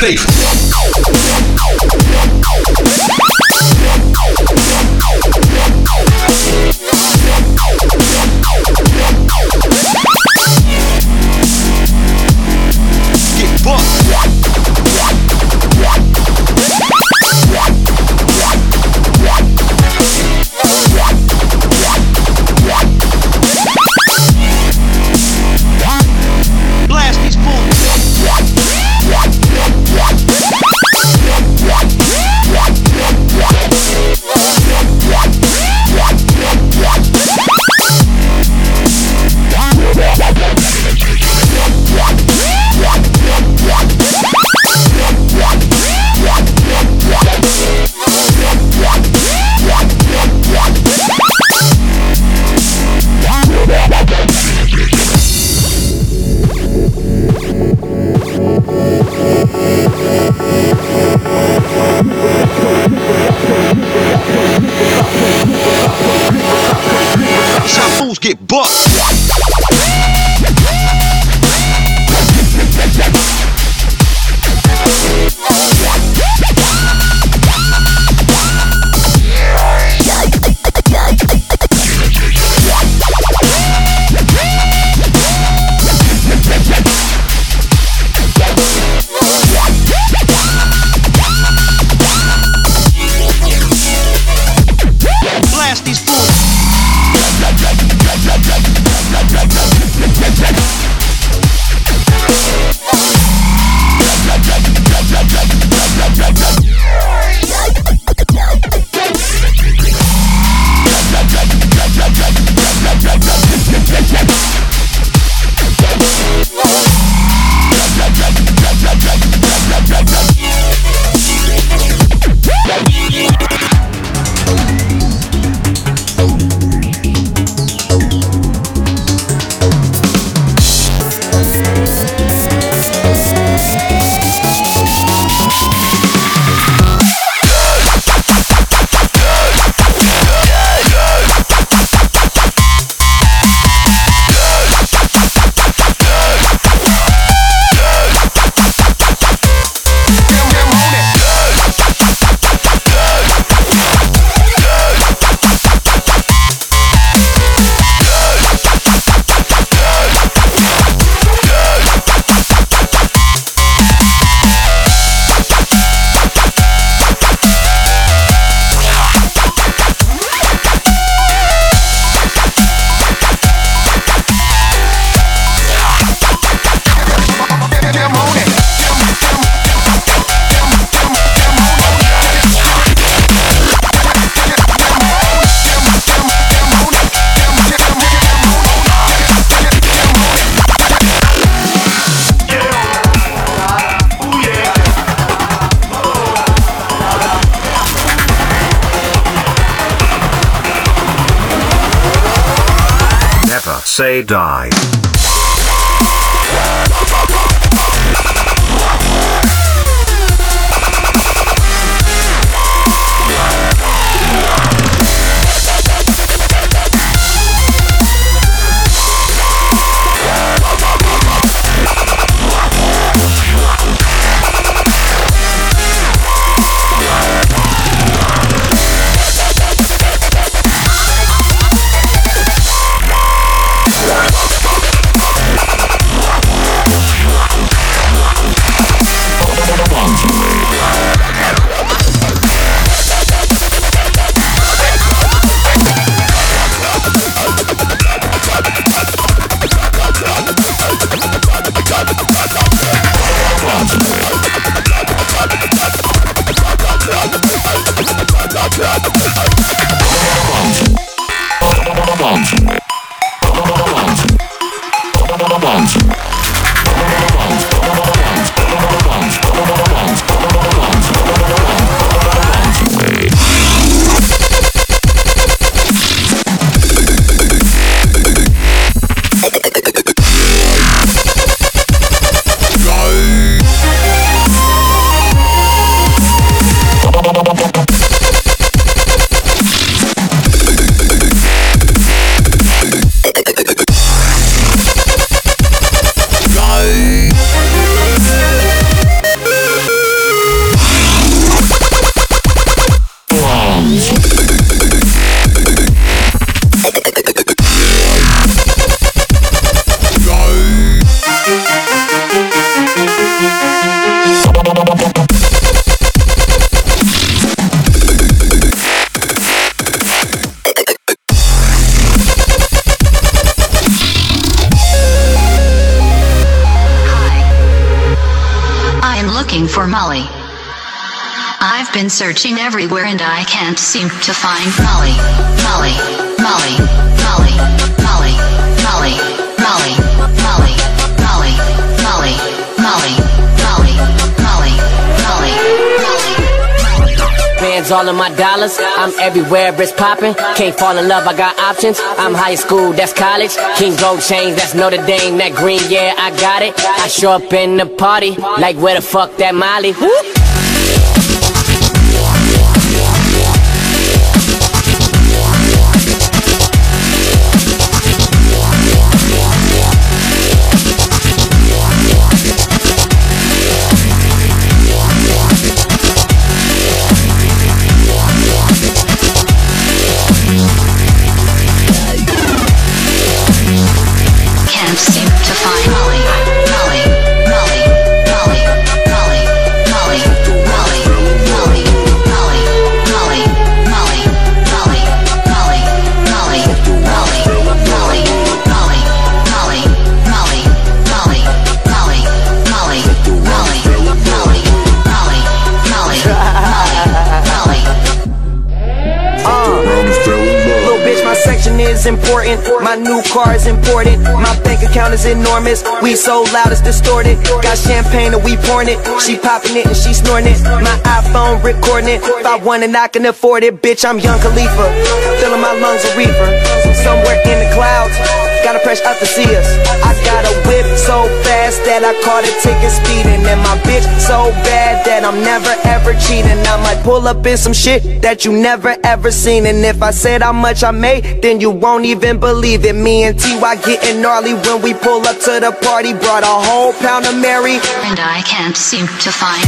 Bass. Say die. looking for Molly. I've been searching everywhere and I can't seem to find Molly. Molly, Molly, Molly, Molly, Molly, Molly, Molly, Molly. All of my dollars. I'm everywhere, it's popping. Can't fall in love, I got options. I'm high school, that's college. King Gold chains, that's Notre Dame. That green, yeah, I got it. I show up in the party, like where the fuck that Molly? Whoop. Is important. My new car is important. My bank account is enormous. We so loud it's distorted. Got champagne and we pouring it. She popping it and she snorting it. My iPhone recording it. If I want it, I can afford it. Bitch, I'm Young Khalifa. Filling my lungs a reefer. Somewhere in the clouds. Gotta press up to see us. I got a whip so fast that I caught a ticket speeding. And my bitch so bad that I'm never ever cheating. I might pull up in some shit that you never ever seen. And if I said how much I made, then you won't even believe it. Me and TY getting gnarly when we pull up to the party. Brought a whole pound of Mary. and I can't seem to find.